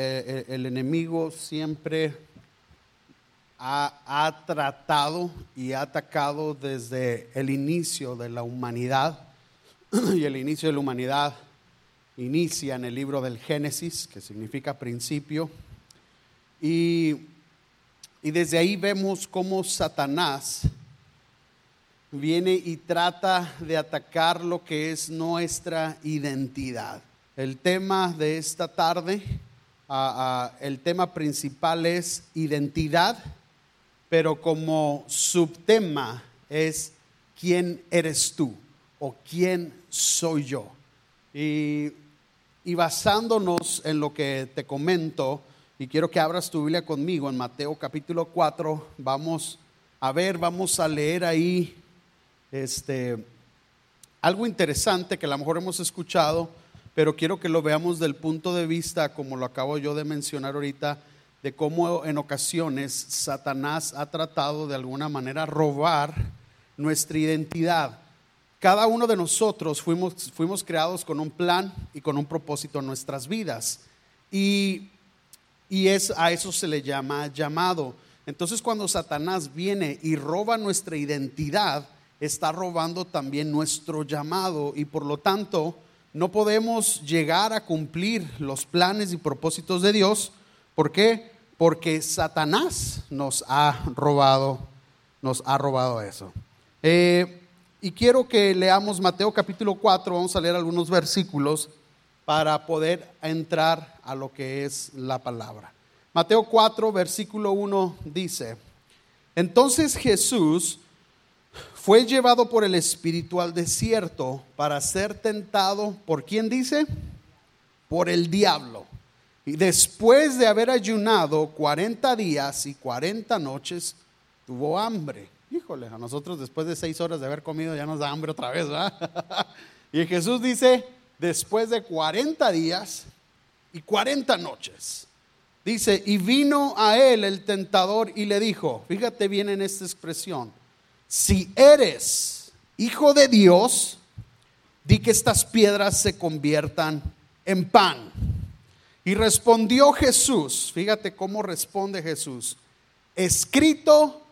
eh, el enemigo siempre ha, tratado y ha atacado desde el inicio de la humanidad. Y el inicio de la humanidad inicia en el libro del Génesis, que significa principio. Y, y desde ahí vemos cómo Satanás viene y trata de atacar lo que es nuestra identidad. El tema de esta tarde, el tema principal es identidad pero como subtema es quién eres tú o quién soy yo. Y, basándonos en lo que te comento, y quiero que abras tu Biblia conmigo en Mateo capítulo 4, vamos a ver, vamos a leer ahí este, algo interesante que a lo mejor hemos escuchado, pero quiero que lo veamos del punto de vista, como lo acabo yo de mencionar ahorita, de cómo en ocasiones Satanás ha tratado de alguna manera robar nuestra identidad. Cada uno de nosotros fuimos, fuimos creados con un plan y con un propósito en nuestras vidas. Y, y es, a eso se le llama llamado. Entonces cuando Satanás viene y roba nuestra identidad, está robando también nuestro llamado y por lo tanto no podemos llegar a cumplir los planes y propósitos de Dios ¿Por qué? Porque Satanás nos ha robado, nos ha robado eso. Eh, y quiero que leamos Mateo capítulo 4, vamos a leer algunos versículos para poder entrar a lo que es la palabra. Mateo 4, versículo 1 dice, entonces Jesús fue llevado por el Espíritu al desierto para ser tentado, ¿por quién dice? Por el diablo. Y después de haber ayunado 40 días y 40 noches, tuvo hambre. Híjole, a nosotros después de seis horas de haber comido ya nos da hambre otra vez, ¿verdad? y Jesús dice, después de 40 días y 40 noches, dice, y vino a él el tentador y le dijo, fíjate bien en esta expresión, si eres hijo de Dios, di que estas piedras se conviertan en pan. Y respondió Jesús, fíjate cómo responde Jesús, escrito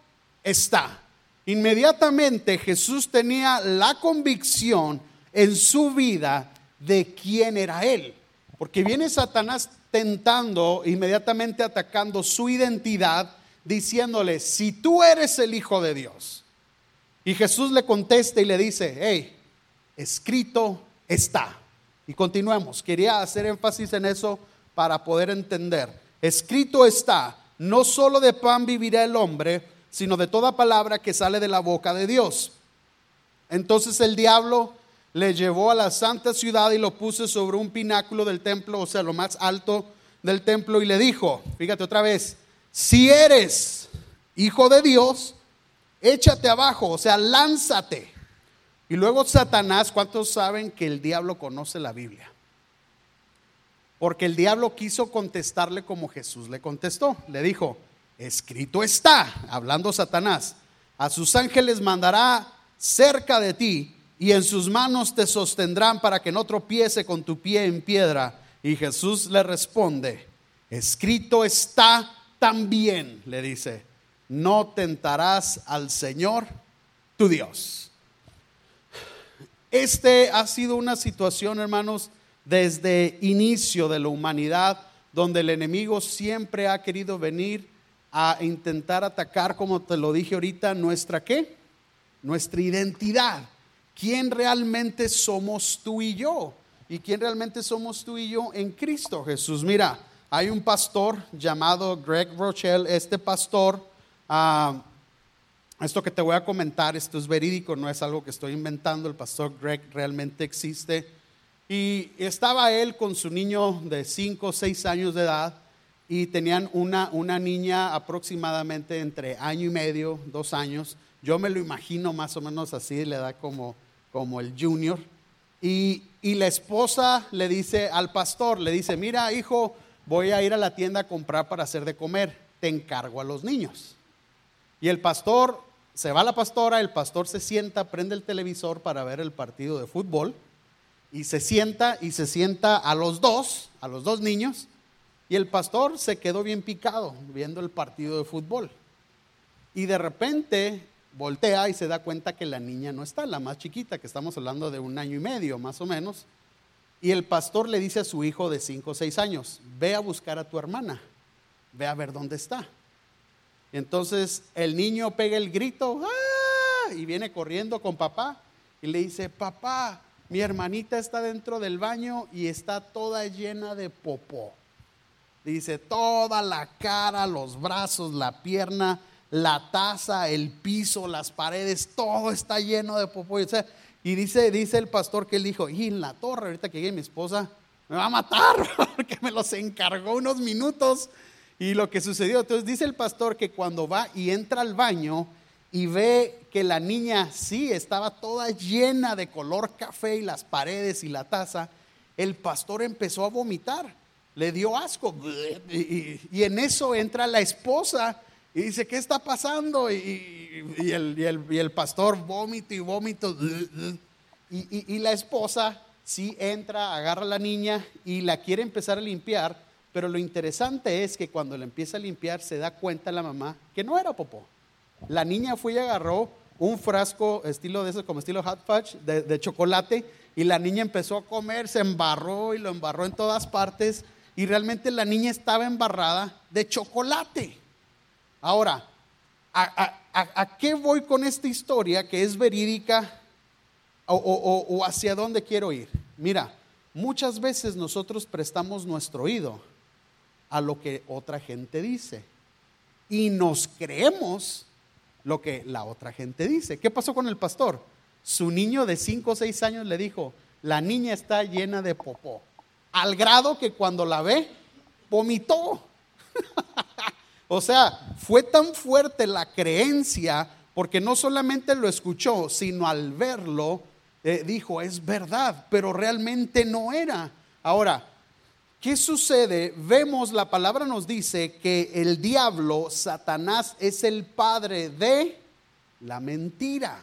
está. Inmediatamente Jesús tenía la convicción en su vida de quién era Él. Porque viene Satanás tentando, inmediatamente atacando su identidad, diciéndole, si tú eres el Hijo de Dios. Y Jesús le contesta y le dice, hey, escrito está. Y continuemos. Quería hacer énfasis en eso para poder entender. Escrito está, no solo de pan vivirá el hombre, sino de toda palabra que sale de la boca de Dios. Entonces el diablo le llevó a la santa ciudad y lo puso sobre un pináculo del templo, o sea, lo más alto del templo, y le dijo, fíjate otra vez, si eres hijo de Dios, échate abajo, o sea, lánzate. Y luego Satanás, ¿cuántos saben que el diablo conoce la Biblia? Porque el diablo quiso contestarle como Jesús le contestó. Le dijo, escrito está, hablando Satanás, a sus ángeles mandará cerca de ti y en sus manos te sostendrán para que no tropiece con tu pie en piedra. Y Jesús le responde, escrito está también, le dice, no tentarás al Señor tu Dios. Este ha sido una situación, hermanos, desde inicio de la humanidad, donde el enemigo siempre ha querido venir a intentar atacar, como te lo dije ahorita, nuestra qué? Nuestra identidad. ¿Quién realmente somos tú y yo? ¿Y quién realmente somos tú y yo en Cristo Jesús? Mira, hay un pastor llamado Greg Rochelle, este pastor, ah, esto que te voy a comentar, esto es verídico, no es algo que estoy inventando, el pastor Greg realmente existe. Y estaba él con su niño de 5 o 6 años de edad y tenían una, una niña aproximadamente entre año y medio, dos años. Yo me lo imagino más o menos así, le da como, como el junior. Y, y la esposa le dice al pastor, le dice, mira hijo, voy a ir a la tienda a comprar para hacer de comer, te encargo a los niños. Y el pastor, se va a la pastora, el pastor se sienta, prende el televisor para ver el partido de fútbol y se sienta y se sienta a los dos, a los dos niños, Y el pastor se quedó bien picado viendo el partido de fútbol. Y de repente voltea y se da cuenta que la niña no está, la más chiquita, que estamos hablando de un año y medio más o menos. Y el pastor le dice a su hijo de 5 o 6 años, ve a buscar a tu hermana, ve a ver dónde está. Entonces el niño pega el grito ¡Ah! y viene corriendo con papá y le dice, papá, mi hermanita está dentro del baño y está toda llena de popó. Dice, toda la cara, los brazos, la pierna, la taza, el piso, las paredes, todo está lleno de popó. Y dice, dice el pastor que él dijo, y en la torre, ahorita que llegue mi esposa, me va a matar, porque me los encargó unos minutos. Y lo que sucedió, entonces dice el pastor que cuando va y entra al baño y ve que la niña sí estaba toda llena de color café y las paredes y la taza, el pastor empezó a vomitar, le dio asco. Y, en eso entra la esposa y dice, ¿qué está pasando? Y, el, el, pastor vómito y vómito. Y, la esposa sí entra, agarra a la niña y la quiere empezar a limpiar, pero lo interesante es que cuando la empieza a limpiar se da cuenta la mamá que no era popó. La niña fue y agarró un frasco estilo de eso, como estilo hot fudge, de chocolate, y la niña empezó a comer, se embarró y lo embarró en todas partes, y realmente la niña estaba embarrada de chocolate. Ahora, ¿a, qué voy con esta historia que es verídica o, hacia dónde quiero ir? Mira, muchas veces nosotros prestamos nuestro oído a lo que otra gente dice y nos creemos lo que la otra gente dice. ¿Qué pasó con el pastor? Su niño de 5 o 6 años le dijo, la niña está llena de popó, al grado que cuando la ve, vomitó. O sea, fue tan fuerte la creencia porque no solamente lo escuchó, sino al verlo eh, dijo, es verdad, pero realmente no era. Ahora, ¿qué sucede? Vemos, la palabra nos dice que el diablo, Satanás, es el padre de la mentira.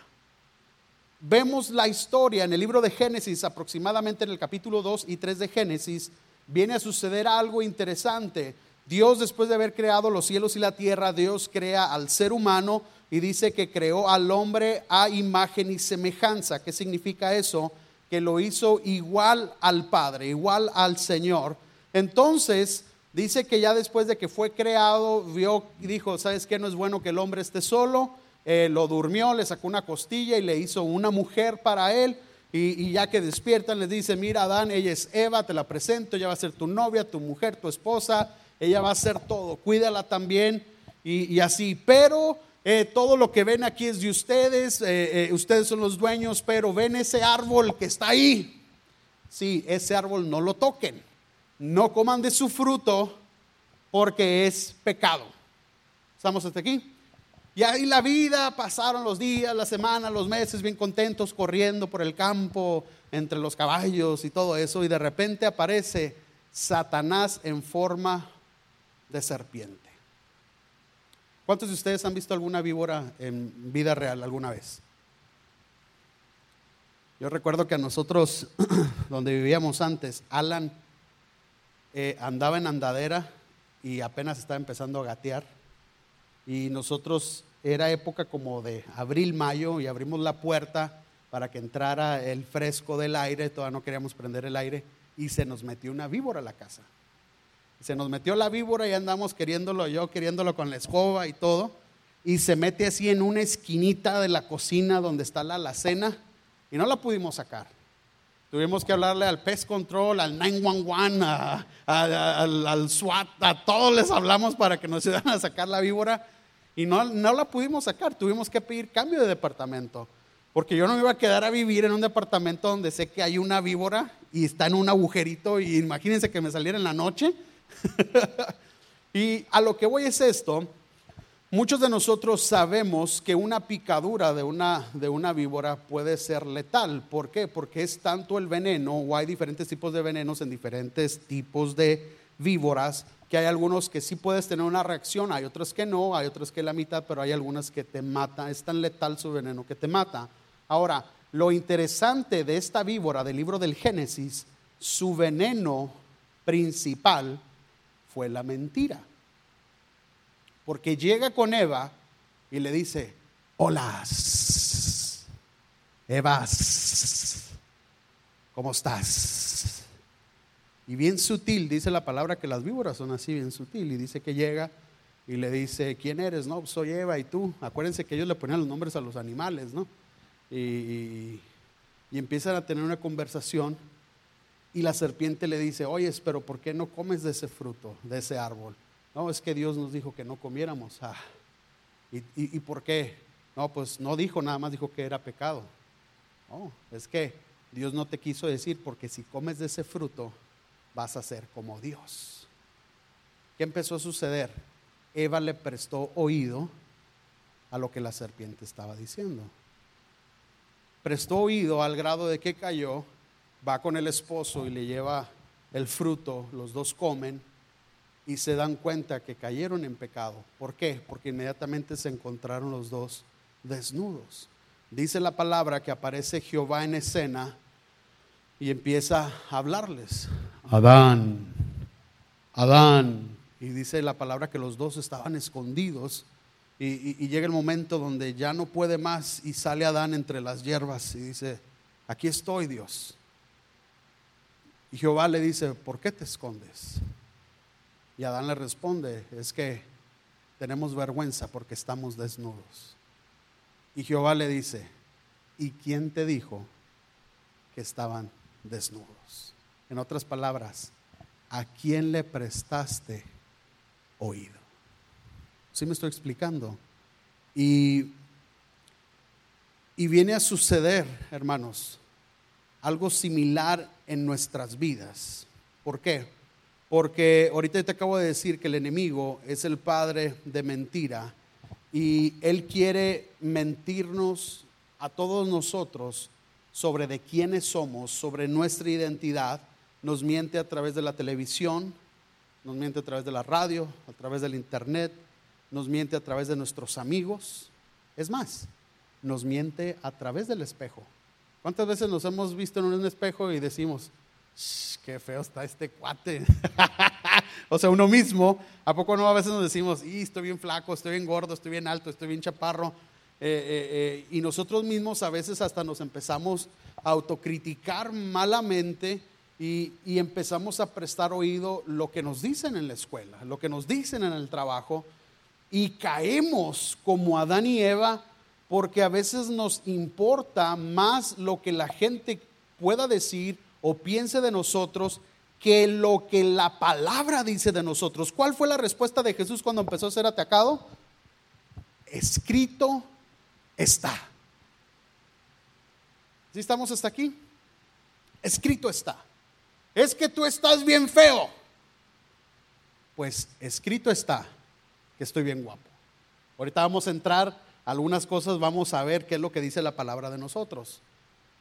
Vemos la historia en el libro de Génesis, aproximadamente en el capítulo 2 y 3 de Génesis, viene a suceder algo interesante. Dios después de haber creado los cielos y la tierra, Dios crea al ser humano y dice que creó al hombre a imagen y semejanza. ¿Qué significa eso? Que lo hizo igual al Padre, igual al Señor. Entonces, dice que ya después de que fue creado, vio y dijo, ¿sabes qué? No es bueno que el hombre esté solo. Eh, lo durmió, le sacó una costilla y le hizo una mujer para él. Y, y, ya que despiertan, le dice, mira Adán, ella es Eva, te la presento, ella va a ser tu novia, tu mujer, tu esposa ella va a hacer todo, cuídala también y, así. Pero eh, todo lo que ven aquí es de ustedes, eh, eh, ustedes son los dueños, pero ven ese árbol que está ahí. Sí, ese árbol no lo toquen, no coman de su fruto porque es pecado. ¿Estamos hasta aquí? Y ahí la vida, pasaron los días, las semanas, los meses, bien contentos, corriendo por el campo, entre los caballos y todo eso, y de repente aparece Satanás en forma de serpiente. ¿Cuántos de ustedes han visto alguna víbora en vida real alguna vez? Yo recuerdo que a nosotros, donde vivíamos antes, Alan eh, andaba en andadera y apenas estaba empezando a gatear. Y nosotros, era época como de abril, mayo, y abrimos la puerta para que entrara el fresco del aire, todavía no queríamos prender el aire, y se nos metió una víbora a la casa se nos metió la víbora y andamos queriéndolo yo, queriéndolo con la escoba y todo. Y se mete así en una esquinita de la cocina donde está la alacena y no la pudimos sacar. Tuvimos que hablarle al Pest Control, al 911, al, al, SWAT, a todos les hablamos para que nos ayudaran a sacar la víbora y no, no la pudimos sacar. Tuvimos que pedir cambio de departamento. Porque yo no me iba a quedar a vivir en un departamento donde sé que hay una víbora y está en un agujerito y imagínense que me saliera en la noche y a lo que voy es esto, muchos de nosotros sabemos que una picadura de una, de una víbora puede ser letal. ¿Por qué? Porque es tanto el veneno, o hay diferentes tipos de venenos en diferentes tipos de víboras, que hay algunos que sí puedes tener una reacción, hay otros que no, hay otros que la mitad, pero hay algunas que te matan, es tan letal su veneno que te mata. Ahora, lo interesante de esta víbora del libro del Génesis, su veneno principal fue la mentira. Porque llega con Eva y le dice, hola, Eva, ¿cómo estás? Y bien sutil, dice la palabra que las víboras son así, bien sutil, y dice que llega y le dice, ¿quién eres? No, soy Eva y tú. Acuérdense que ellos le ponían los nombres a los animales, ¿no? Y, y empiezan a tener una conversación y la serpiente le dice, oye, pero ¿por qué no comes de ese fruto, de ese árbol? No, es que Dios nos dijo que no comiéramos. Ah, ¿y, por qué? No, pues no dijo nada más, dijo que era pecado. No, es que Dios no te quiso decir porque si comes de ese fruto vas a ser como Dios. ¿Qué empezó a suceder? Eva le prestó oído a lo que la serpiente estaba diciendo. Prestó oído al grado de que cayó, va con el esposo y le lleva el fruto, los dos comen y se dan cuenta que cayeron en pecado. ¿Por qué? Porque inmediatamente se encontraron los dos desnudos. Dice la palabra que aparece Jehová en escena y empieza a hablarles. Adán, Adán, y dice la palabra que los dos estaban escondidos. Y, llega el momento donde ya no puede más y sale Adán entre las hierbas y dice, aquí estoy Dios. Y Jehová le dice, ¿por qué te escondes? Y Adán le responde, es que tenemos vergüenza porque estamos desnudos. Y Jehová le dice, ¿y quién te dijo que estaban desnudos? En otras palabras, ¿a quién le prestaste oído. ¿Sí me estoy explicando? Y, y viene a suceder, hermanos, algo similar en nuestras vidas. ¿Por qué? Porque ahorita te acabo de decir que el enemigo es el padre de mentira y él quiere mentirnos a todos nosotros sobre de quiénes somos, sobre nuestra identidad. Nos miente a través de la televisión, nos miente a través de la radio, a través del internet, nos miente a través de nuestros amigos. Es más, nos miente a través del espejo. ¿Cuántas veces nos hemos visto en un espejo y decimos, qué feo está este cuate? o sea, uno mismo, ¿a poco no a veces nos decimos, y estoy bien flaco, estoy bien gordo, estoy bien alto, estoy bien chaparro? Eh, eh, eh, y nosotros mismos a veces hasta nos empezamos a autocriticar malamente y, empezamos a prestar oído lo que nos dicen en la escuela, lo que nos dicen en el trabajo, y caemos como Adán y Eva porque a veces nos importa más lo que la gente pueda decir o piense de nosotros que lo que la palabra dice de nosotros. ¿Cuál fue la respuesta de Jesús cuando empezó a ser atacado? Escrito está. ¿Sí estamos hasta aquí? Escrito está es que tú estás bien feo. Pues escrito está que estoy bien guapo. Ahorita vamos a entrar algunas cosas, vamos a ver qué es lo que dice la palabra de nosotros.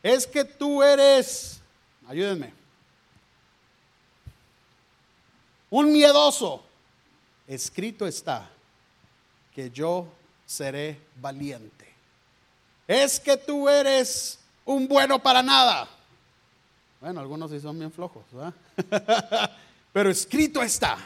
Es que tú eres, ayúdenme, un miedoso. Escrito está que yo seré valiente. Es que tú eres un bueno para nada. Bueno, algunos sí son bien flojos, ¿verdad? Pero escrito está.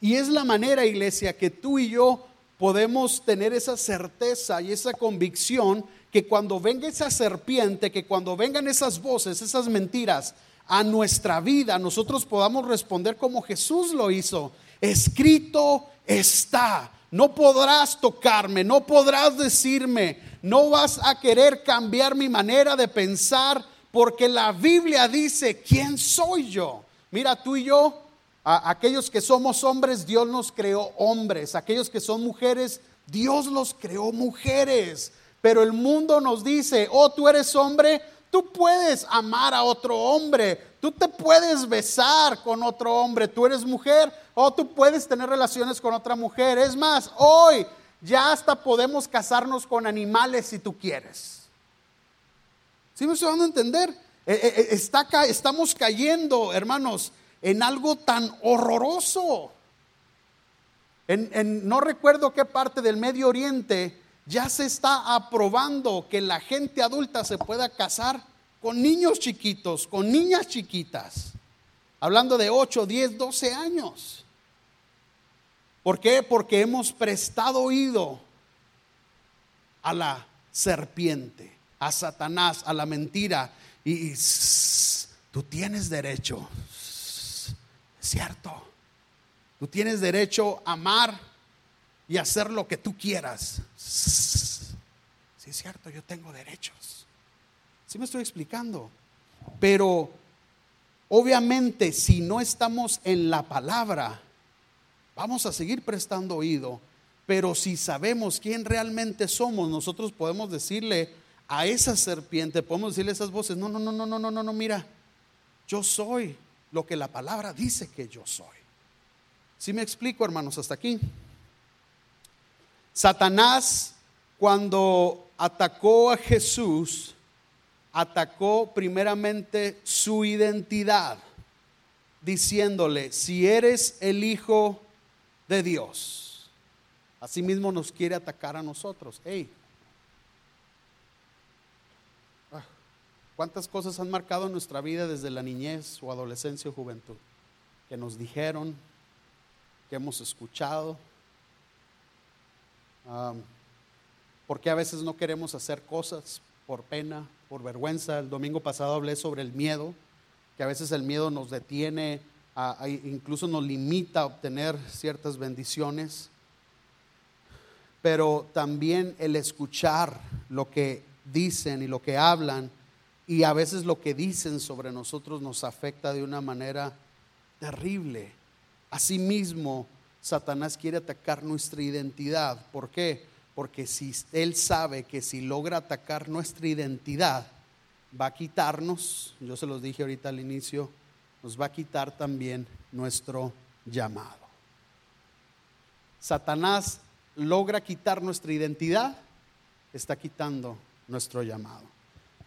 Y es la manera, iglesia, que tú y yo podemos tener esa certeza y esa convicción que cuando venga esa serpiente, que cuando vengan esas voces, esas mentiras a nuestra vida, nosotros podamos responder como Jesús lo hizo. Escrito está. No podrás tocarme, no podrás decirme, no vas a querer cambiar mi manera de pensar porque la Biblia dice, ¿quién soy yo? Mira, tú y yo, aquellos que somos hombres, Dios nos creó hombres. Aquellos que son mujeres, Dios los creó mujeres. Pero el mundo nos dice, oh, tú eres hombre, tú puedes amar a otro hombre, tú te puedes besar con otro hombre, tú eres mujer, o tú puedes tener relaciones con otra mujer. Es más, hoy ya hasta podemos casarnos con animales si tú quieres. ¿Sí me estoy dando a entender? Eh, eh, eh, estamos cayendo, hermanos, en algo tan horroroso. En, no recuerdo qué parte del Medio Oriente ya se está aprobando que la gente adulta se pueda casar con niños chiquitos, con niñas chiquitas. Hablando de 8, 10, 12 años. ¿Por qué? Porque hemos prestado oído a la serpiente, a Satanás, a la mentira. Y, y tú tienes derecho, cierto. Tú tienes derecho a amar y hacer lo que tú quieras. Sí, es cierto, yo tengo derechos. Sí me estoy explicando. Pero obviamente si no estamos en la palabra, vamos a seguir prestando oído. Pero si sabemos quién realmente somos, nosotros podemos decirle a esa serpiente, podemos decirle a esas voces, no, no, no, no, no, no, no, mira, yo soy lo que la palabra dice que yo soy. Si me explico, hermanos, hasta aquí? Satanás, cuando atacó a Jesús, atacó primeramente su identidad, diciéndole, si eres el Hijo de Dios, asimismo nos quiere atacar a nosotros. Hey, ¿cuántas cosas han marcado nuestra vida desde la niñez o adolescencia o juventud? Que nos dijeron, que hemos escuchado. porque a veces no queremos hacer cosas por pena, por vergüenza. El domingo pasado hablé sobre el miedo, que a veces el miedo nos detiene, incluso nos limita a obtener ciertas bendiciones. Pero también el escuchar lo que dicen y lo que hablan, y a veces lo que dicen sobre nosotros nos afecta de una manera terrible. Asimismo, Satanás quiere atacar nuestra identidad. ¿Por qué? Porque si él sabe que si logra atacar nuestra identidad, va a quitarnos, yo se los dije ahorita al inicio, nos va a quitar también nuestro llamado. Satanás logra quitar nuestra identidad, está quitando nuestro llamado.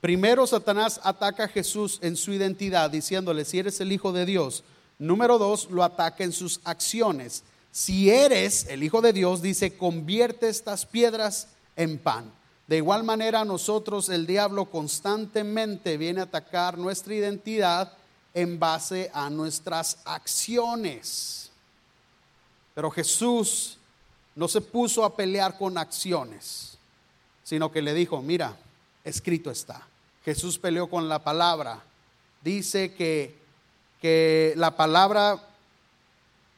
Primero Satanás ataca a Jesús en su identidad, diciéndole, si eres el Hijo de Dios. Número dos, lo ataca en sus acciones si eres el Hijo de Dios, dice, convierte estas piedras en pan. De igual manera, nosotros, el diablo constantemente viene a atacar nuestra identidad en base a nuestras acciones. Pero Jesús no se puso a pelear con acciones, sino que le dijo, mira, escrito está. Jesús peleó con la palabra. Dice que, que la palabra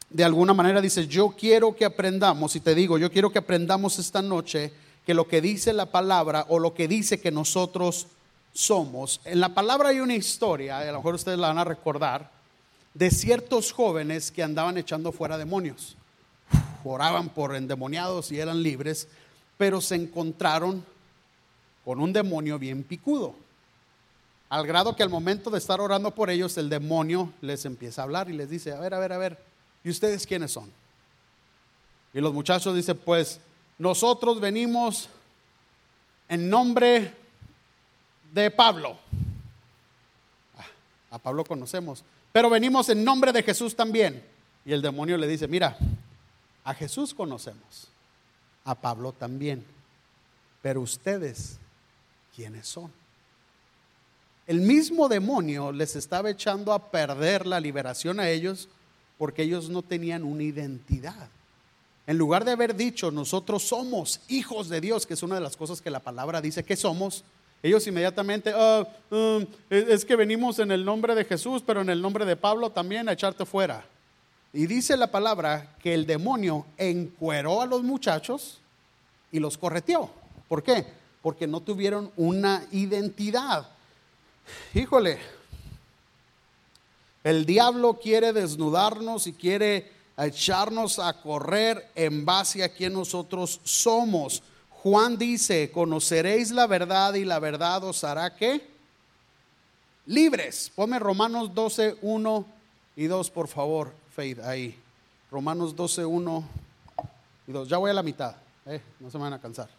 de alguna manera dice, yo quiero que aprendamos, y te digo, yo quiero que aprendamos esta noche que lo que dice la palabra o lo que dice que nosotros somos, en la palabra hay una historia, a lo mejor ustedes la van a recordar, de ciertos jóvenes que andaban echando fuera demonios. Oraban por endemoniados y eran libres, pero se encontraron con un demonio bien picudo. Al grado que al momento de estar orando por ellos, el demonio les empieza a hablar y les dice, a ver, a ver, a ver, ¿Y ustedes quiénes son? Y los muchachos dicen, pues nosotros venimos en nombre de Pablo. Ah, a Pablo conocemos, pero venimos en nombre de Jesús también. Y el demonio le dice, mira, a Jesús conocemos, a Pablo también, pero ustedes, ¿quiénes son? El mismo demonio les estaba echando a perder la liberación a ellos porque ellos no tenían una identidad. En lugar de haber dicho, nosotros somos hijos de Dios, que es una de las cosas que la palabra dice que somos, ellos inmediatamente, ah, um, es que venimos en el nombre de Jesús, pero en el nombre de Pablo también a echarte fuera. Y dice la palabra que el demonio encueró a los muchachos y los correteó. ¿Por qué? Porque no tuvieron una identidad. Híjole, el diablo quiere desnudarnos y quiere echarnos a correr en base a quien nosotros somos. Juan dice, conoceréis la verdad y la verdad os hará que libres. Ponme Romanos 12, 1 y 2, por favor, Faith, ahí. Romanos 12, 1 y 2. Ya voy a la mitad, eh, no se me van a cansar.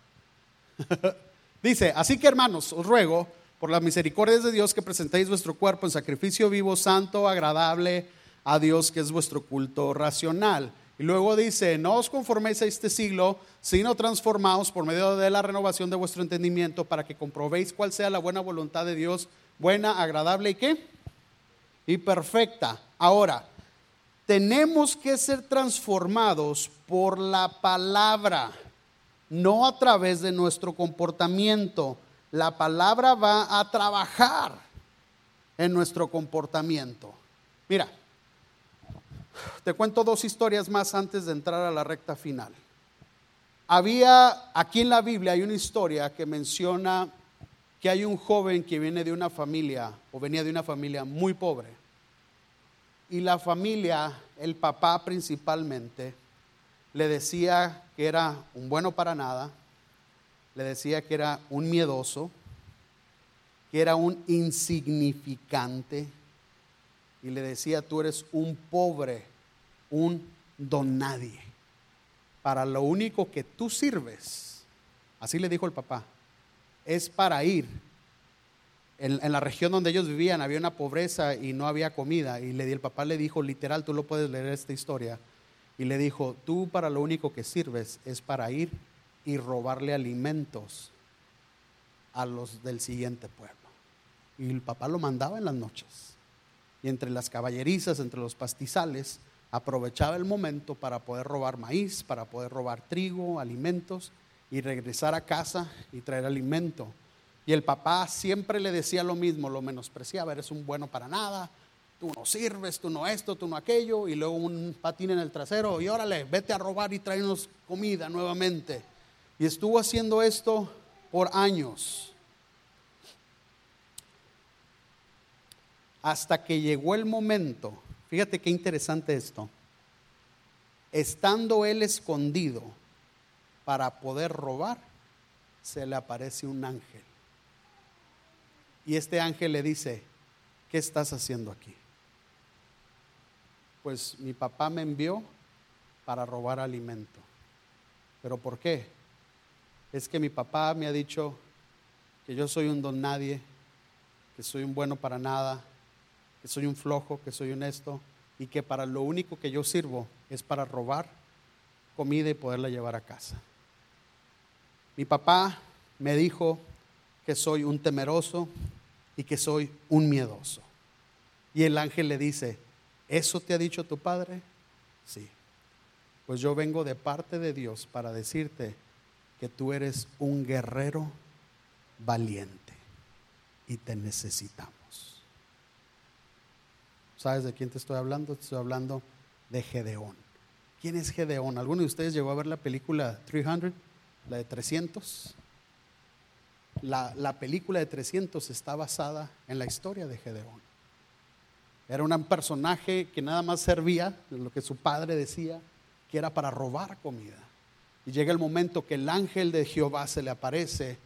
dice, así que hermanos, os ruego por las misericordias de Dios que presentéis vuestro cuerpo en sacrificio vivo, santo, agradable a Dios, que es vuestro culto racional. Y luego dice, no os conforméis a este siglo, sino transformaos por medio de la renovación de vuestro entendimiento para que comprobéis cuál sea la buena voluntad de Dios, buena, agradable y qué? Y perfecta. Ahora, tenemos que ser transformados por la palabra, no a través de nuestro comportamiento. La palabra va a trabajar en nuestro comportamiento. Mira, te cuento dos historias más antes de entrar a la recta final. Había, aquí en la Biblia hay una historia que menciona que hay un joven que viene de una familia o venía de una familia muy pobre y la familia, el papá principalmente, le decía que era un bueno para nada, le decía que era un miedoso, que era un insignificante, y le decía, tú eres un pobre, un don nadie. Para lo único que tú sirves, así le dijo el papá, es para ir en, la región donde ellos vivían había una pobreza y no había comida. Y le, el papá le dijo, literal, tú lo puedes leer esta historia. Y le dijo, tú para lo único que sirves es para ir y robarle alimentos a los del siguiente pueblo. Y el papá lo mandaba en las noches. Y entre las caballerizas, entre los pastizales, aprovechaba el momento para poder robar maíz, para poder robar trigo, alimentos y regresar a casa y traer alimento y el papá siempre le decía lo mismo, lo menospreciaba, eres un bueno para nada, tú no sirves, tú no esto, tú no aquello, y luego un patín en el trasero, y órale, vete a robar y tráenos comida nuevamente. Y estuvo haciendo esto por años. Hasta que llegó el momento, fíjate qué interesante esto, estando él escondido para poder robar, se le aparece un ángel y este ángel le dice, ¿qué estás haciendo aquí? Pues mi papá me envió para robar alimento. ¿Pero por qué? Es que mi papá me ha dicho que yo soy un don nadie, que soy un bueno para nada, que soy un flojo, que soy honesto y que para lo único que yo sirvo es para robar comida y poderla llevar a casa. Mi papá me dijo que soy un temeroso y que soy un miedoso. Y el ángel le dice, ¿eso te ha dicho tu padre? Sí. Pues yo vengo de parte de Dios para decirte que tú eres un guerrero valiente y te necesitamos. ¿Sabes de quién te estoy hablando? Te estoy hablando de Gedeón. ¿Quién es Gedeón? ¿Alguno de ustedes llegó a ver la película 300? La de 300 la, película de 300 está basada en la historia de Gedeón. Era un personaje que nada más servía lo que su padre decía, que era para robar comida. Y llega el momento que el ángel de Jehová se le aparece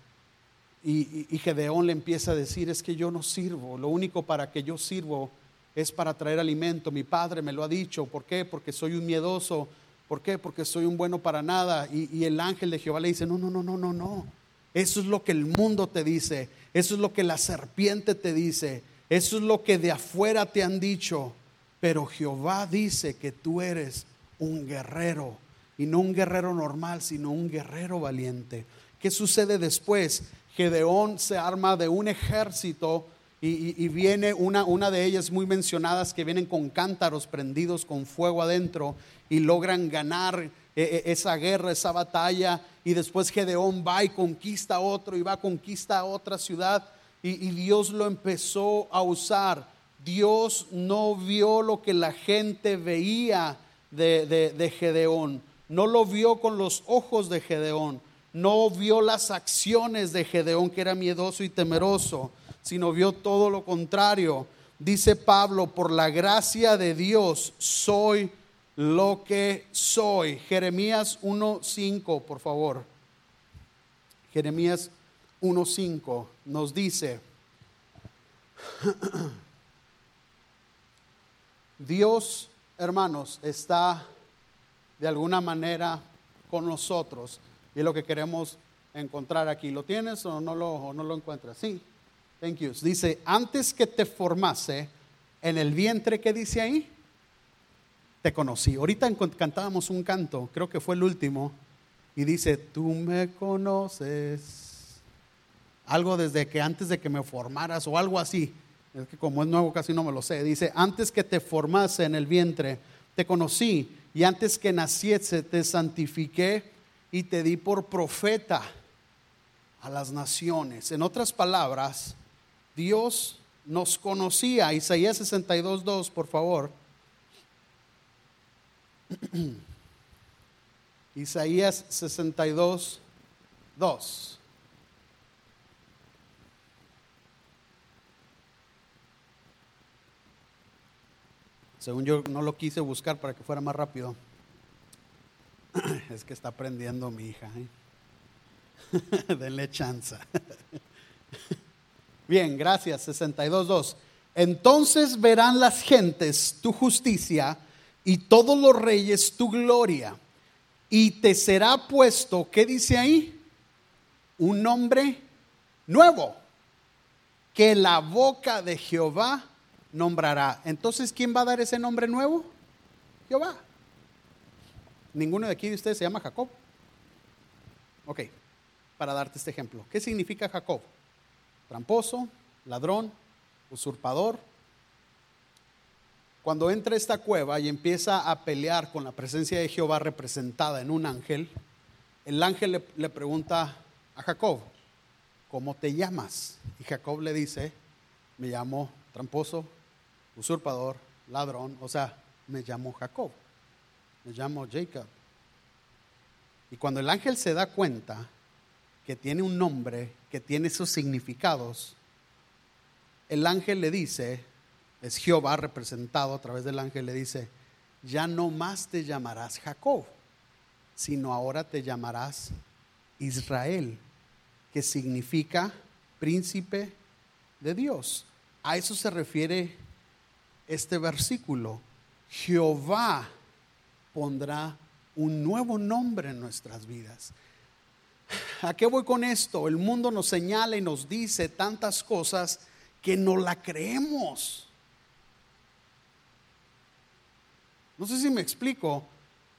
y, y, Gedeón le empieza a decir, es que yo no sirvo, lo único para que yo sirvo es para traer alimento. Mi padre me lo ha dicho, ¿por qué? Porque soy un miedoso, ¿por qué? Porque soy un bueno para nada. Y, y el ángel de Jehová le dice, no, no, no, no, no, no. Eso es lo que el mundo te dice. Eso es lo que la serpiente te dice. Eso es lo que de afuera te han dicho. Pero Jehová dice que tú eres un guerrero. Y no un guerrero normal, sino un guerrero valiente. ¿Qué sucede después? Gedeón se arma de un ejército y, viene una, una de ellas muy mencionadas que vienen con cántaros prendidos con fuego adentro y logran ganar e, e, esa guerra, esa batalla, y después Gedeón va y conquista otro y va conquista otra ciudad, y, Dios lo empezó a usar. Dios no vio lo que la gente veía de, de Gedeón, no lo vio con los ojos de Gedeón, no vio las acciones de Gedeón, que era miedoso y temeroso, sino vio todo lo contrario. Dice Pablo, por la gracia de Dios soy lo que soy. Jeremías 1.5, por favor. Jeremías 1.5 nos dice, Dios, hermanos, está de alguna manera con nosotros y lo que queremos encontrar aquí. ¿Lo tienes o no lo, no lo encuentras? Sí, thank you. Dice, antes que te formase en el vientre, ¿qué dice ahí? te conocí. Ahorita cantábamos un canto, creo que fue el último, y dice, tú me conoces. Algo desde que antes de que me formaras o algo así. Es que como es nuevo casi no me lo sé. Dice, antes que te formase en el vientre, te conocí y antes que naciese te santifiqué y te di por profeta a las naciones. En otras palabras, Dios nos conocía. Isaías 62.2, por favor. Isaías 62, 2. Según yo no lo quise buscar para que fuera más rápido. Es que está aprendiendo mi hija. ¿eh? Denle chance. Bien, gracias. 62.2. Entonces verán las gentes tu justicia y todos los reyes tu gloria. Y te será puesto, ¿qué dice ahí? Un nombre nuevo, que la boca de Jehová nombrará. Entonces, ¿quién va a dar ese nombre nuevo? Jehová. Ninguno de aquí de ustedes se llama Jacob. Ok, para darte este ejemplo. ¿Qué significa Jacob? Tramposo, ladrón, usurpador. Cuando entra esta cueva y empieza a pelear con la presencia de Jehová representada en un ángel, el ángel le, le pregunta a Jacob, ¿cómo te llamas? Y Jacob le dice, me llamo tramposo, usurpador, ladrón, o sea, me llamo Jacob, me llamo Jacob. Y cuando el ángel se da cuenta que tiene un nombre, que tiene sus significados, el ángel le dice, es Jehová representado a través del ángel, le dice, ya no más te llamarás Jacob, sino ahora te llamarás Israel, que significa príncipe de Dios. A eso se refiere este versículo. Jehová pondrá un nuevo nombre en nuestras vidas. ¿A qué voy con esto? El mundo nos señala y nos dice tantas cosas que no la creemos. No sé si me explico.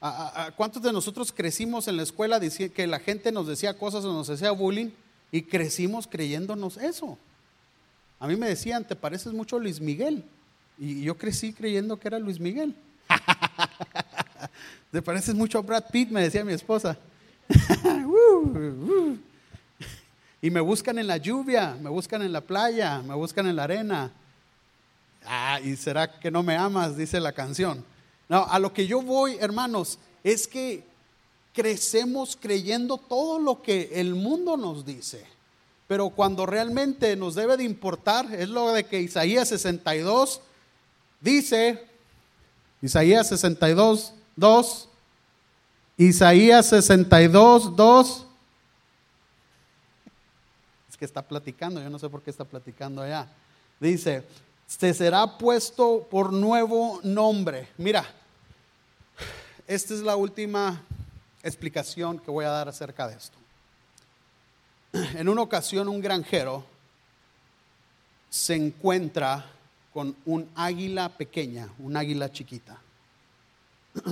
¿A, cuántos de nosotros crecimos en la escuela que la gente nos decía cosas o nos hacía bullying y crecimos creyéndonos eso? A mí me decían, te pareces mucho Luis Miguel. Y yo crecí creyendo que era Luis Miguel. te pareces mucho a Brad Pitt, me decía mi esposa. y me buscan en la lluvia, me buscan en la playa, me buscan en la arena. Ah, y será que no me amas, dice la canción. No, a lo que yo voy, hermanos, es que crecemos creyendo todo lo que el mundo nos dice. Pero cuando realmente nos debe de importar, es lo de que Isaías 62 dice, Isaías 62, 2, Isaías 62, 2, es que está platicando, yo no sé por qué está platicando allá. Dice, se será puesto por nuevo nombre. Mira, esta es la última explicación que voy a dar acerca de esto. En una ocasión un granjero se encuentra con un águila pequeña, un águila chiquita,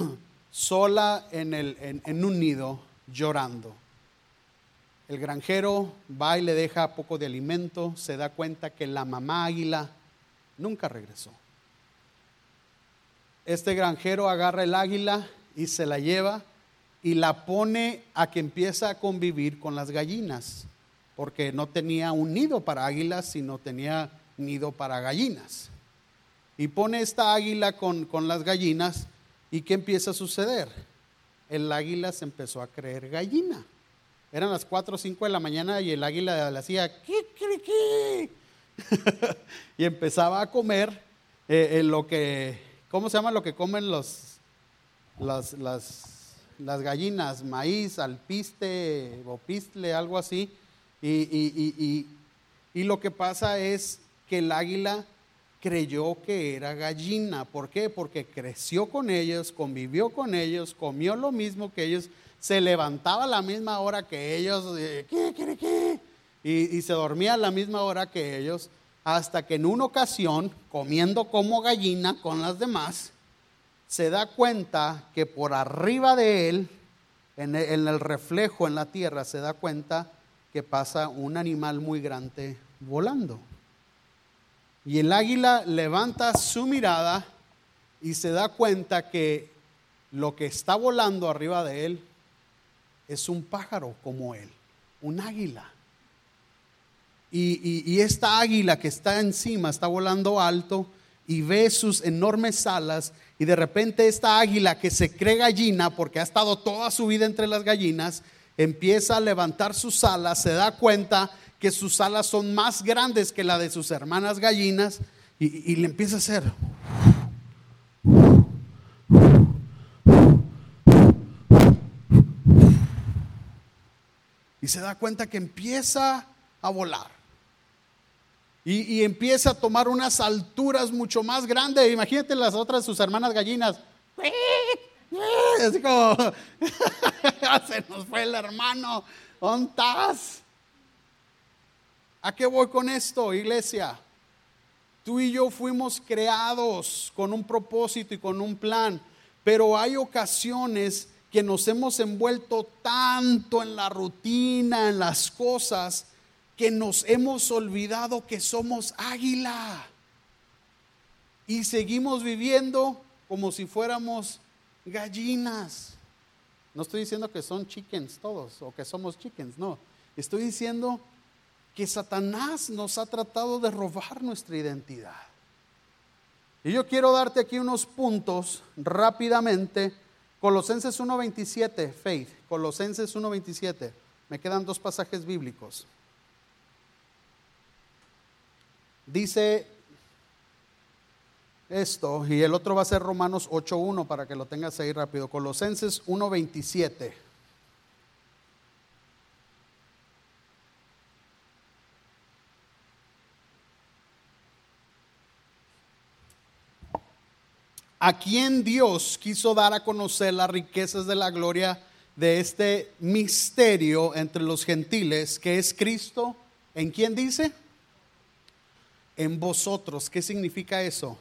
sola en, el, en un nido llorando. El granjero va y le deja poco de alimento, se da cuenta que la mamá águila nunca regresó. Este granjero agarra el águila y se la lleva y la pone a que empieza a convivir con las gallinas, porque no tenía un nido para águilas, sino tenía nido para gallinas. Y pone esta águila con, con las gallinas y ¿qué empieza a suceder? El águila se empezó a creer gallina. Eran las 4 o 5 de la mañana y el águila le hacía y empezaba a comer eh, lo que, ¿cómo se llama lo que comen los, las, las, las gallinas? Maíz, alpiste, bopistle, algo así. Y, y, y, y, lo que pasa es que el águila creyó que era gallina. ¿Por qué? Porque creció con ellos, convivió con ellos, comió lo mismo que ellos, se levantaba a la misma hora que ellos. Eh, ¿Qué, qué, qué? y, se dormía a la misma hora que ellos, hasta que en una ocasión, comiendo como gallina con las demás, se da cuenta que por arriba de él, en en el reflejo en la tierra, se da cuenta que pasa un animal muy grande volando. Y el águila levanta su mirada y se da cuenta que lo que está volando arriba de él es un pájaro como él, un águila. Y, esta águila que está encima está volando alto y ve sus enormes alas y de repente esta águila que se cree gallina porque ha estado toda su vida entre las gallinas, empieza a levantar sus alas, se da cuenta que sus alas son más grandes que la de sus hermanas gallinas y, le empieza a hacer. Y se da cuenta que empieza a volar. Y, empieza a tomar unas alturas mucho más grandes. Imagínate las otras, sus hermanas gallinas. Así como, se nos fue el hermano. ¿Dónde estás? ¿A qué voy con esto, iglesia? Tú y yo fuimos creados con un propósito y con un plan, pero hay ocasiones que nos hemos envuelto tanto en la rutina, en las cosas, que nos hemos olvidado que somos águila. Y seguimos viviendo como si fuéramos gallinas. No estoy diciendo que son chickens todos o que somos chickens, no. Estoy diciendo que Satanás nos ha tratado de robar nuestra identidad. Y yo quiero darte aquí unos puntos rápidamente. Colosenses 1.27, faith. Colosenses 1.27. Me quedan dos pasajes bíblicos. Dice esto, y el otro va a ser Romanos 8.1 para que lo tengas ahí rápido. Colosenses 1.27. a quien Dios quiso dar a conocer las riquezas de la gloria de este misterio entre los gentiles, que es Cristo. ¿En quién dice? En vosotros. ¿Qué significa eso?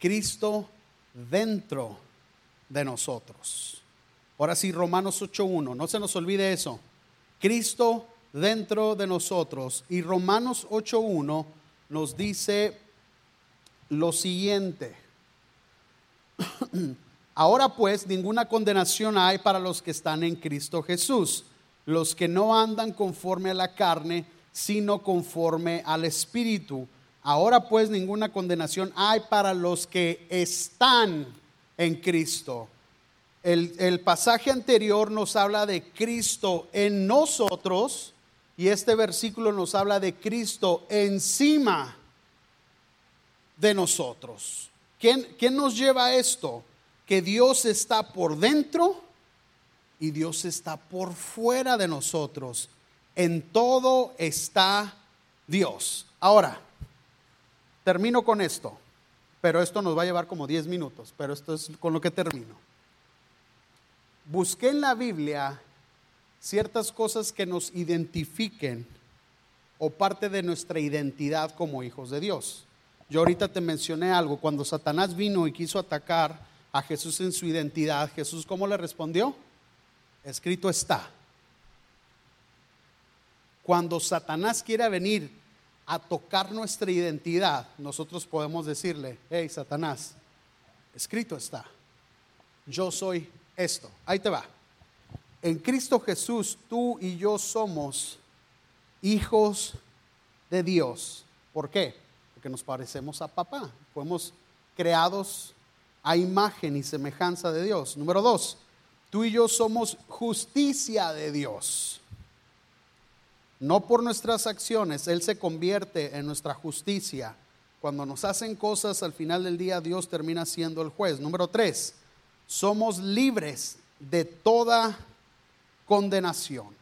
Cristo dentro de nosotros. Ahora sí, Romanos 8.1, no se nos olvide eso. Cristo dentro de nosotros. Y Romanos 8.1 nos dice lo siguiente. Ahora pues ninguna condenación hay para los que están en Cristo Jesús, los que no andan conforme a la carne, sino conforme al Espíritu. Ahora pues ninguna condenación hay para los que están en Cristo. El, el, pasaje anterior nos habla de Cristo en nosotros y este versículo nos habla de Cristo encima de nosotros. ¿Qué, nos lleva a esto? Que Dios está por dentro y Dios está por fuera de nosotros. En todo está Dios. Ahora, termino con esto, pero esto nos va a llevar como 10 minutos, pero esto es con lo que termino. Busqué en la Biblia ciertas cosas que nos identifiquen o parte de nuestra identidad como hijos de Dios. Yo ahorita te mencioné algo, cuando Satanás vino y quiso atacar a Jesús en su identidad, Jesús ¿cómo le respondió? Escrito está. Cuando Satanás quiera venir a tocar nuestra identidad, nosotros podemos decirle, hey Satanás, escrito está, yo soy esto. Ahí te va. En Cristo Jesús, tú y yo somos hijos de Dios. ¿Por qué? Que nos parecemos a papá. Fuimos creados a imagen y semejanza de Dios. Número dos, tú y yo somos justicia de Dios. No por nuestras acciones, Él se convierte en nuestra justicia. Cuando nos hacen cosas, al final del día Dios termina siendo el juez. Número tres, somos libres de toda condenación.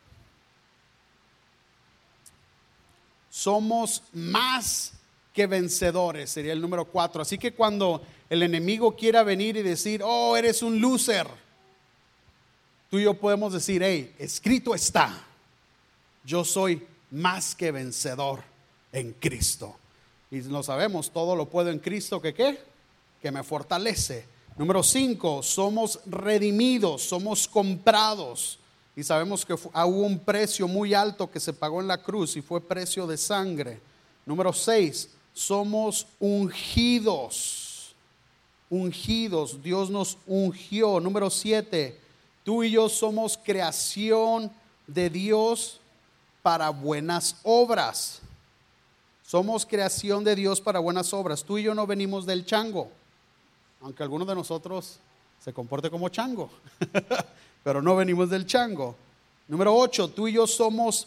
Somos más que vencedores, sería el número cuatro. Así que cuando el enemigo quiera venir y decir, oh, eres un loser, tú y yo podemos decir, hey, escrito está, yo soy más que vencedor en Cristo. Y lo sabemos, todo lo puedo en Cristo que qué? Que me fortalece. Número cinco, somos redimidos, somos comprados. Y sabemos que hubo un precio muy alto que se pagó en la cruz y fue precio de sangre. Número seis, somos ungidos. ungidos, Dios nos ungió. Número siete, tú y yo somos creación de Dios para buenas obras. Somos creación de Dios para buenas obras. Tú y yo no venimos del chango, aunque alguno de nosotros se comporte como chango, pero no venimos del chango. Número 8, tú y yo somos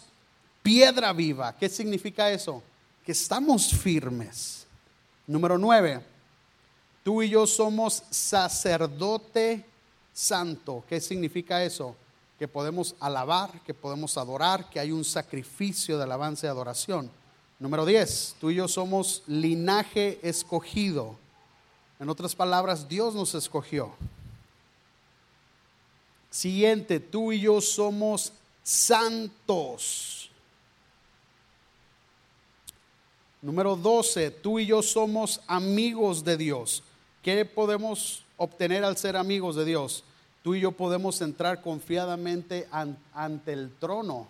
piedra viva. ¿Qué significa eso? Que estamos firmes. Número 9, tú y yo somos sacerdote santo. ¿Qué significa eso? Que podemos alabar, que podemos adorar, que hay un sacrificio de alabanza y adoración. Número 10, tú y yo somos linaje escogido. En otras palabras, Dios nos escogió. Siguiente, tú y yo somos santos. Número 12, tú y yo somos amigos de Dios. ¿Qué podemos obtener al ser amigos de Dios? Tú y yo podemos entrar confiadamente ante el trono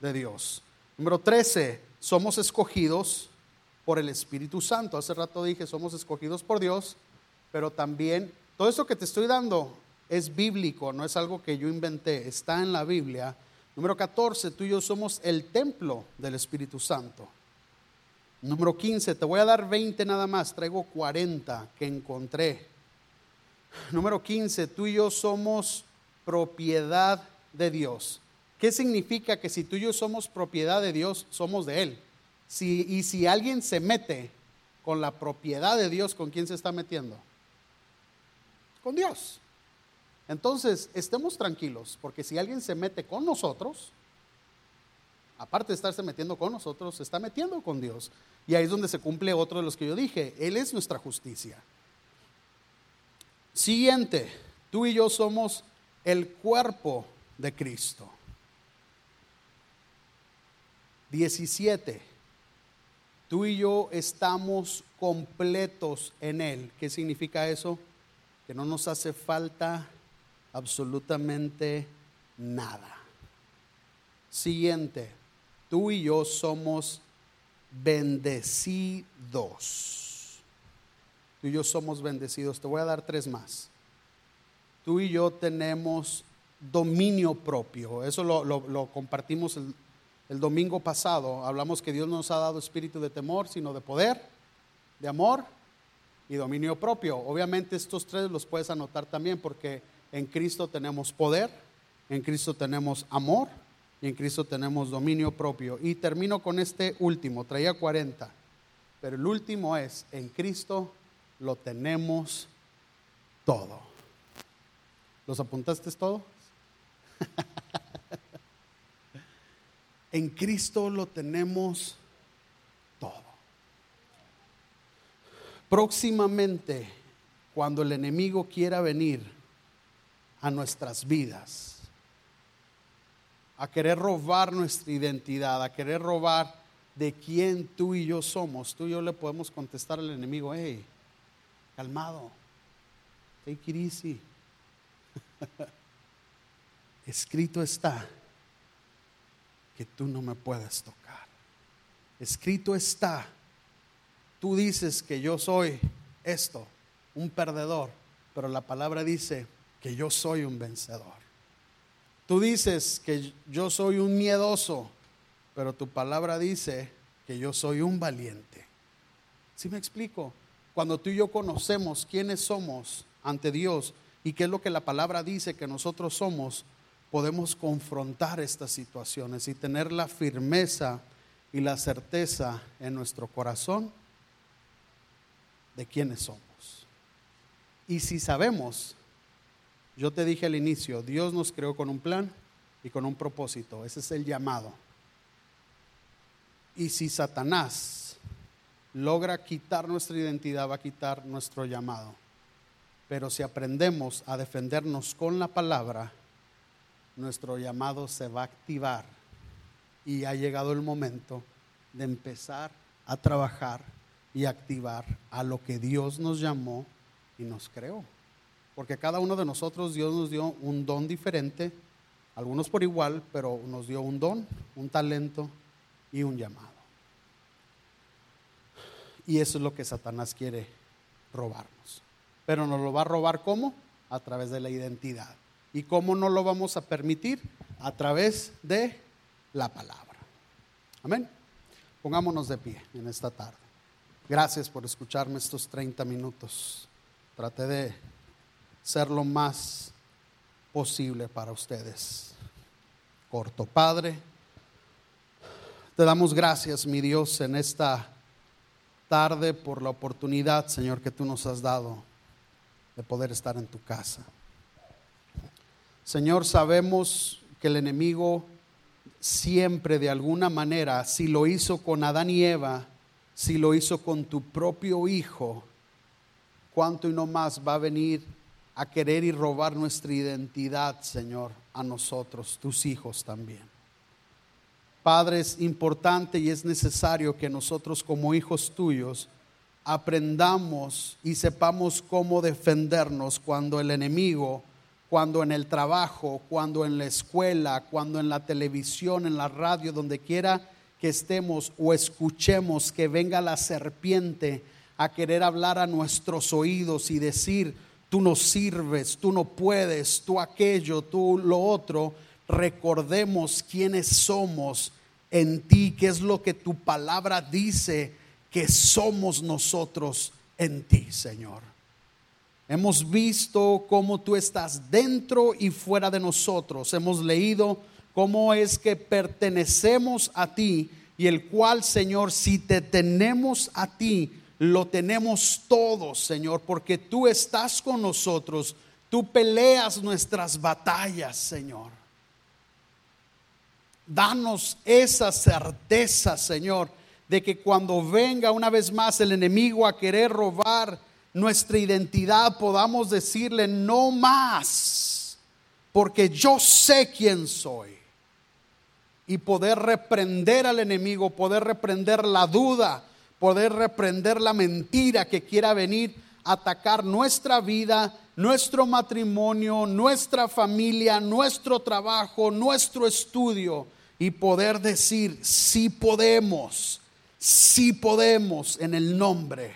de Dios. Número 13, somos escogidos por el Espíritu Santo. Hace rato dije, somos escogidos por Dios, pero también todo esto que te estoy dando es bíblico, no es algo que yo inventé, está en la Biblia. Número 14, tú y yo somos el templo del Espíritu Santo. Número 15, te voy a dar 20 nada más, traigo 40 que encontré. Número 15, tú y yo somos propiedad de Dios. ¿Qué significa que si tú y yo somos propiedad de Dios, somos de Él? Y si alguien se mete con la propiedad de Dios, ¿con quién se está metiendo? Con Dios. Entonces, estemos tranquilos, porque si alguien se mete con nosotros, aparte de estarse metiendo con nosotros, se está metiendo con Dios. Y ahí es donde se cumple otro de los que yo dije, Él es nuestra justicia. Siguiente, tú y yo somos el cuerpo de Cristo. 17. Tú y yo estamos completos en Él. ¿Qué significa eso? Que no nos hace falta absolutamente nada. Siguiente, tú y yo somos bendecidos. Tú y yo somos bendecidos. Te voy a dar tres más. Tú y yo tenemos dominio propio. Eso lo, compartimos el, el domingo pasado. Hablamos que Dios no nos ha dado espíritu de temor, sino de poder, de amor y dominio propio. Obviamente estos tres los puedes anotar también porque en Cristo tenemos poder, en Cristo tenemos amor y en Cristo tenemos dominio propio. Y termino con este último, traía 40, pero el último es, en Cristo lo tenemos todo. ¿Los apuntaste todo? en Cristo lo tenemos todo. Próximamente, cuando el enemigo quiera venir a nuestras vidas, a querer robar nuestra identidad, a querer robar de quién tú y yo somos. Tú y yo le podemos contestar al enemigo, hey, calmado, take it easy. Escrito está que tú no me puedes tocar. Escrito está, tú dices que yo soy esto, un perdedor, pero la palabra dice que yo soy un vencedor. Tú dices que yo soy un miedoso, pero tu palabra dice que yo soy un valiente. ¿Sí me explico? Cuando tú y yo conocemos quiénes somos ante Dios y qué es lo que la palabra dice que nosotros somos, podemos confrontar estas situaciones y tener la firmeza y la certeza en nuestro corazón de quiénes somos. Y si sabemos yo te dije al inicio, Dios nos creó con un plan y con un propósito. Ese es el llamado. Y si Satanás logra quitar nuestra identidad, va a quitar nuestro llamado. Pero si aprendemos a defendernos con la palabra, nuestro llamado se va a activar. Y ha llegado el momento de empezar a trabajar y activar a lo que Dios nos llamó y nos creó. Porque cada uno de nosotros Dios nos dio un don diferente, algunos por igual, pero nos dio un don, un talento y un llamado. Y eso es lo que Satanás quiere robarnos. pero nos lo va a robar ¿cómo? A través de la identidad. ¿Y cómo no lo vamos a permitir? A través de la palabra. Amén. Pongámonos de pie en esta tarde. Gracias por escucharme estos 30 minutos. Traté de ser lo más posible para ustedes. Corto, Padre. Te damos gracias, mi Dios, en esta tarde por la oportunidad, Señor, que tú nos has dado de poder estar en tu casa. Señor, sabemos que el enemigo siempre de alguna manera, si lo hizo con Adán y Eva, si lo hizo con tu propio hijo, cuánto y no más va a venir a querer y robar nuestra identidad, Señor, a nosotros, tus hijos también. Padre, es importante y es necesario que nosotros como hijos tuyos aprendamos y sepamos cómo defendernos cuando el enemigo, cuando en el trabajo, cuando en la escuela, cuando en la televisión, en la radio, donde quiera que estemos o escuchemos que venga la serpiente a querer hablar a nuestros oídos y decir, tú no sirves, tú no puedes, tú aquello, tú lo otro, recordemos quiénes somos en ti, qué es lo que tu palabra dice que somos nosotros en ti, Señor. Hemos visto cómo tú estás dentro y fuera de nosotros. Hemos leído cómo es que pertenecemos a ti y el cual, Señor, si te tenemos a ti, lo tenemos todos, Señor, porque tú estás con nosotros, tú peleas nuestras batallas, Señor. Danos esa certeza, Señor, de que cuando venga una vez más el enemigo a querer robar nuestra identidad, podamos decirle no más, porque yo sé quién soy. Y poder reprender al enemigo, poder reprender la duda, poder reprender la mentira que quiera venir a atacar nuestra vida, nuestro matrimonio, nuestra familia, nuestro trabajo, nuestro estudio y poder decir, sí podemos, sí podemos en el nombre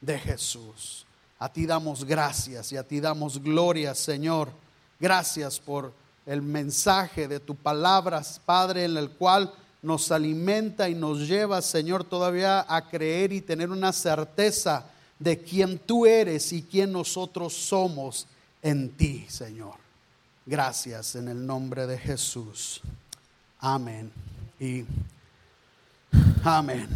de Jesús. A ti damos gracias y a ti damos gloria, Señor. Gracias por el mensaje de tu palabra, Padre, en el cual nos alimenta y nos lleva, Señor, todavía a creer y tener una certeza de quién tú eres y quién nosotros somos en ti, Señor. Gracias en el nombre de Jesús. Amén. Y amén.